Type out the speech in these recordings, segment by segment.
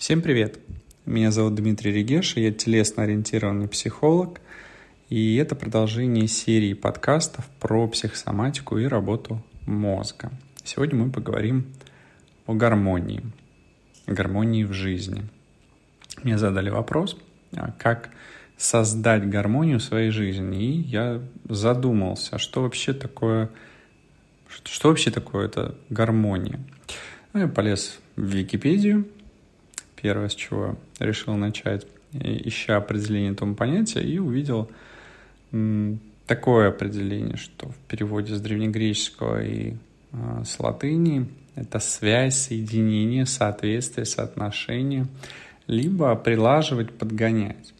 Всем привет! Меня зовут Дмитрий Регеш, я телесно-ориентированный психолог, и это продолжение серии подкастов про психосоматику и работу мозга. Сегодня мы поговорим о гармонии, гармонии в жизни. Мне задали вопрос, а как создать гармонию в своей жизни, и я задумался, что вообще такое, что вообще такое это гармония. Ну, я полез в Википедию, первое, с чего решил начать, ища определение этому понятия, и увидел такое определение, что в переводе с древнегреческого и э, с латыни это связь, соединение, соответствие, соотношение, либо прилаживать, подгонять.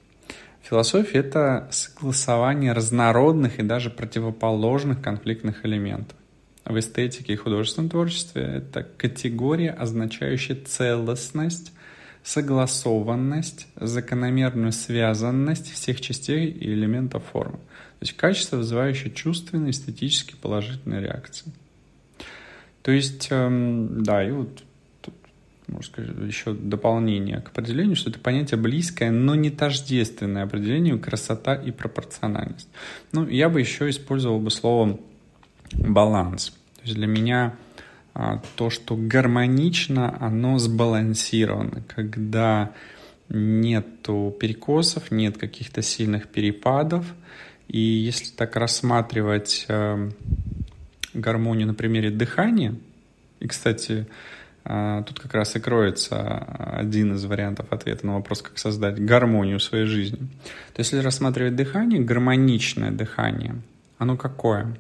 Философия — это согласование разнородных и даже противоположных конфликтных элементов. В эстетике и художественном творчестве это категория, означающая целостность, согласованность, закономерную связанность всех частей и элементов формы. То есть качество, вызывающее чувственные, эстетически положительные реакции. То есть, эм, да, и вот тут, можно сказать, еще дополнение к определению, что это понятие близкое, но не тождественное определению красота и пропорциональность. Ну, я бы еще использовал бы слово баланс. То есть для меня то, что гармонично, оно сбалансировано, когда нету перекосов, нет каких-то сильных перепадов. И если так рассматривать э, гармонию на примере дыхания, и, кстати, э, тут как раз и кроется один из вариантов ответа на вопрос, как создать гармонию в своей жизни. То если рассматривать дыхание, гармоничное дыхание, оно какое?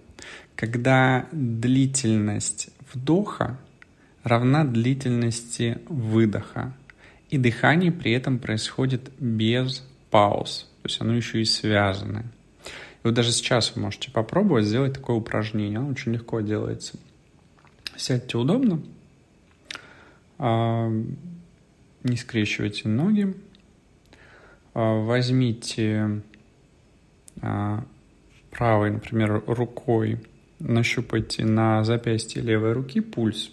Когда длительность вдоха равна длительности выдоха, и дыхание при этом происходит без пауз, то есть оно еще и связано. И вот даже сейчас вы можете попробовать сделать такое упражнение, оно очень легко делается. Сядьте удобно, а, не скрещивайте ноги, а, возьмите а, правой, например, рукой нащупайте на запястье левой руки пульс.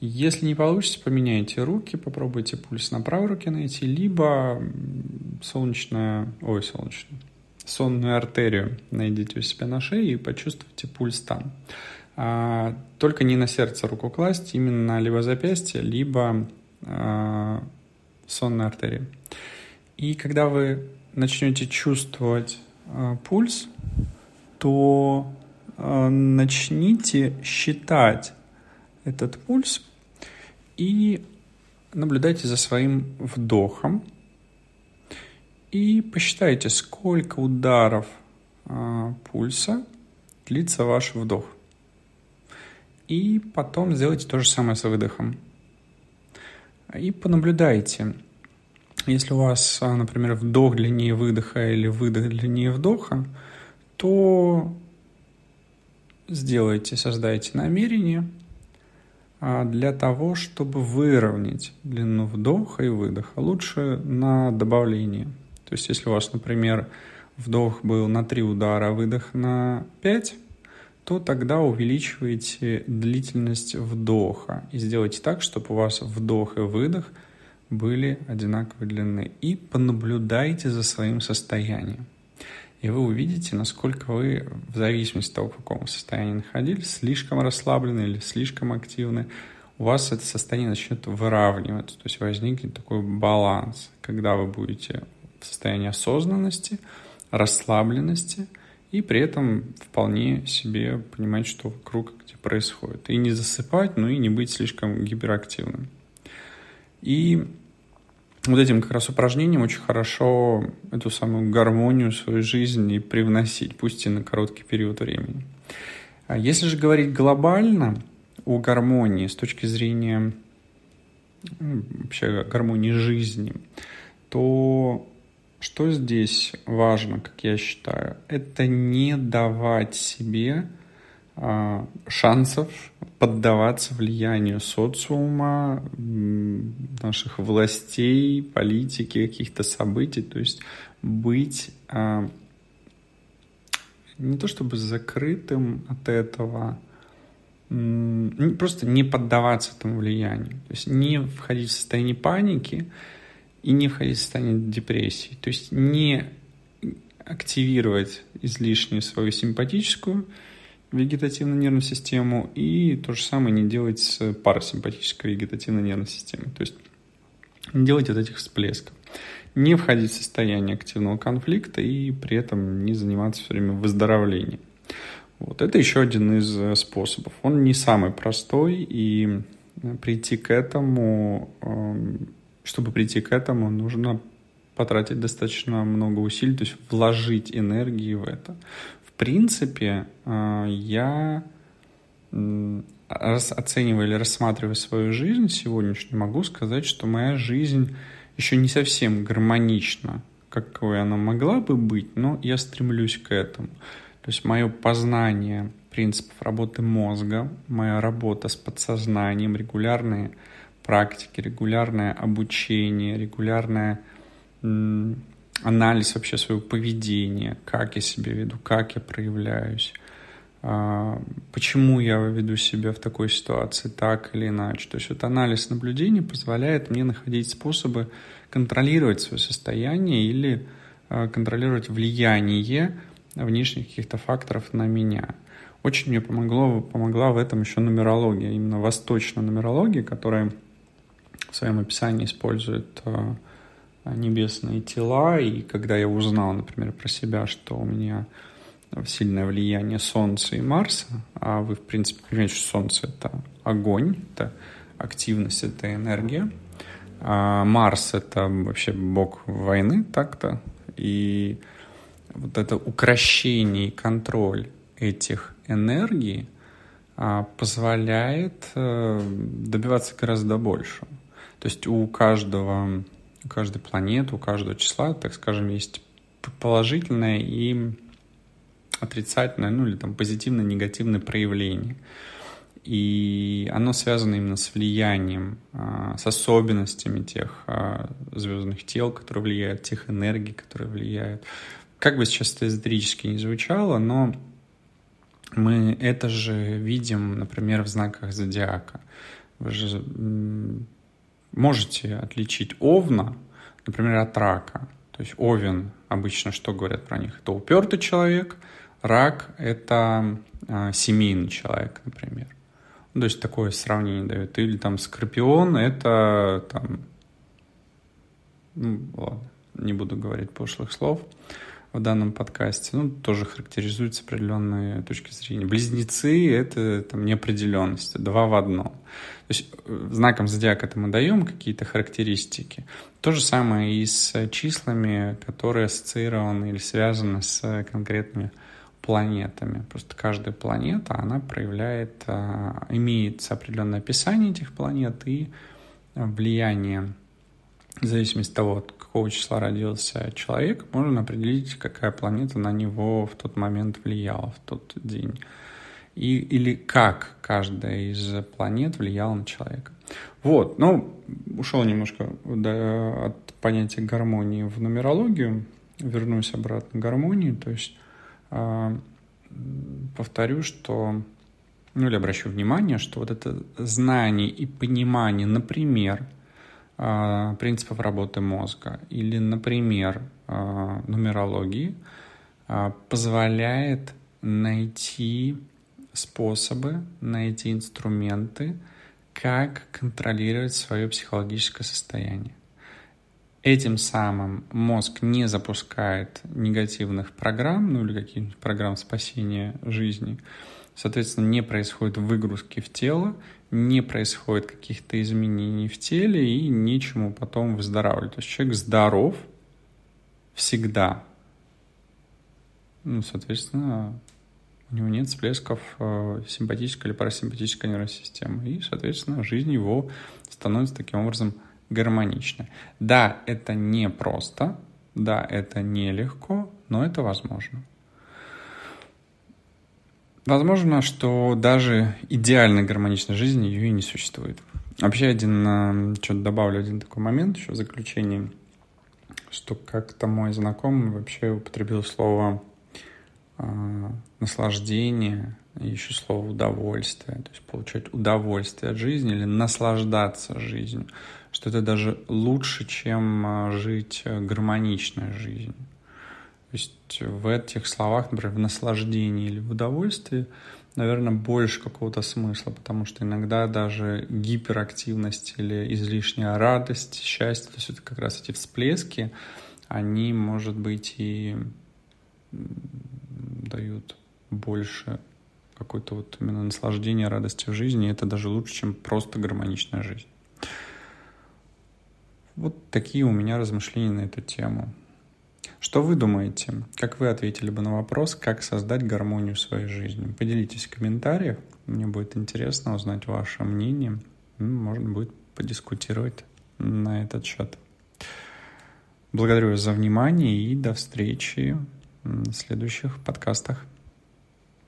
Если не получится, поменяйте руки, попробуйте пульс на правой руке найти, либо солнечная, ой, солнечную, сонную артерию найдите у себя на шее и почувствуйте пульс там. А, только не на сердце руку класть, именно либо запястье, либо а, сонная артерия. И когда вы начнете чувствовать а, пульс, то начните считать этот пульс и наблюдайте за своим вдохом и посчитайте, сколько ударов э, пульса длится ваш вдох. И потом сделайте то же самое с выдохом. И понаблюдайте. Если у вас, э, например, вдох длиннее выдоха или выдох длиннее вдоха, то сделайте, создайте намерение а, для того, чтобы выровнять длину вдоха и выдоха. Лучше на добавление. То есть, если у вас, например, вдох был на 3 удара, а выдох на 5, то тогда увеличивайте длительность вдоха и сделайте так, чтобы у вас вдох и выдох были одинаковой длины. И понаблюдайте за своим состоянием и вы увидите, насколько вы, в зависимости от того, в каком состоянии находились, слишком расслаблены или слишком активны, у вас это состояние начнет выравниваться, то есть возникнет такой баланс, когда вы будете в состоянии осознанности, расслабленности, и при этом вполне себе понимать, что вокруг где происходит. И не засыпать, но и не быть слишком гиперактивным. И вот этим как раз упражнением очень хорошо эту самую гармонию в свою жизнь и привносить, пусть и на короткий период времени. А если же говорить глобально о гармонии с точки зрения ну, вообще гармонии жизни, то что здесь важно, как я считаю, это не давать себе шансов поддаваться влиянию социума, наших властей, политики, каких-то событий, то есть быть а, не то чтобы закрытым от этого, просто не поддаваться этому влиянию. То есть не входить в состояние паники и не входить в состояние депрессии. То есть не активировать излишнюю свою симпатическую вегетативную нервную систему и то же самое не делать с парасимпатической вегетативной нервной системой. То есть не делать вот этих всплесков. Не входить в состояние активного конфликта и при этом не заниматься все время выздоровлением. Вот это еще один из э, способов. Он не самый простой, и э, прийти к этому, эм, чтобы прийти к этому, нужно потратить достаточно много усилий, то есть вложить энергии в это. Принципе, э, я оценивая или рассматривая свою жизнь сегодняшнюю, могу сказать, что моя жизнь еще не совсем гармонична, какой она могла бы быть, но я стремлюсь к этому. То есть мое познание принципов работы мозга, моя работа с подсознанием, регулярные практики, регулярное обучение, регулярное анализ вообще своего поведения, как я себя веду, как я проявляюсь, а, почему я веду себя в такой ситуации так или иначе. То есть вот анализ наблюдений позволяет мне находить способы контролировать свое состояние или а, контролировать влияние внешних каких-то факторов на меня. Очень мне помогло, помогла в этом еще нумерология, именно восточная нумерология, которая в своем описании использует э, небесные тела. И когда я узнал, например, про себя, что у меня сильное влияние Солнца и Марса, а вы, в принципе, понимаете, что Солнце — это огонь, это активность, это энергия, а Марс — это вообще бог войны так-то, и вот это укращение и контроль этих энергий а, позволяет а, добиваться гораздо большего. То есть у каждого, у каждой планеты, у каждого числа, так скажем, есть положительное и отрицательное, ну или там позитивное, негативное проявление. И оно связано именно с влиянием, а, с особенностями тех а, звездных тел, которые влияют, тех энергий, которые влияют как бы сейчас это эзотерически не звучало, но мы это же видим, например, в знаках зодиака. Вы же можете отличить овна, например, от рака. То есть овен обычно что говорят про них? Это упертый человек, рак — это э, семейный человек, например. То есть такое сравнение дает. Или там скорпион — это там... Ну, ладно, не буду говорить пошлых слов в данном подкасте, ну, тоже характеризуются определенные точки зрения. Близнецы — это там неопределенность, два в одном. То есть э, знаком зодиака это мы даем какие-то характеристики. То же самое и с числами, которые ассоциированы или связаны с конкретными планетами. Просто каждая планета, она проявляет, а, имеет определенное описание этих планет и влияние в зависимости от того, какого числа родился человек, можно определить, какая планета на него в тот момент влияла, в тот день. И, или как каждая из планет влияла на человека. Вот, ну, ушел немножко до, от понятия гармонии в нумерологию, вернусь обратно к гармонии, то есть э, повторю, что, ну или обращу внимание, что вот это знание и понимание, например, принципов работы мозга или, например, а, нумерологии а, позволяет найти способы, найти инструменты, как контролировать свое психологическое состояние. Этим самым мозг не запускает негативных программ, ну или каких-нибудь программ спасения жизни, соответственно, не происходит выгрузки в тело, не происходит каких-то изменений в теле и нечему потом выздоравливать. То есть человек здоров всегда. Ну, соответственно, у него нет всплесков э, симпатической или парасимпатической нервной системы. И, соответственно, жизнь его становится таким образом гармоничной. Да, это не просто, да, это нелегко, но это возможно. Возможно, что даже идеальной гармоничной жизни ее и не существует. Вообще один, э, что-то добавлю один такой момент еще в заключении, что как-то мой знакомый вообще употребил слово э, наслаждение еще слово удовольствие, то есть получать удовольствие от жизни или наслаждаться жизнью, что это даже лучше, чем а, жить гармоничной жизнью. Есть в этих словах, например, в наслаждении или в удовольствии, наверное, больше какого-то смысла, потому что иногда даже гиперактивность или излишняя радость, счастье, то есть это как раз эти всплески, они, может быть, и дают больше какое-то вот именно наслаждение, радости в жизни, и это даже лучше, чем просто гармоничная жизнь. Вот такие у меня размышления на эту тему. Что вы думаете? Как вы ответили бы на вопрос, как создать гармонию в своей жизни? Поделитесь в комментариях. Мне будет интересно узнать ваше мнение. Можно будет подискутировать на этот счет. Благодарю вас за внимание и до встречи в следующих подкастах.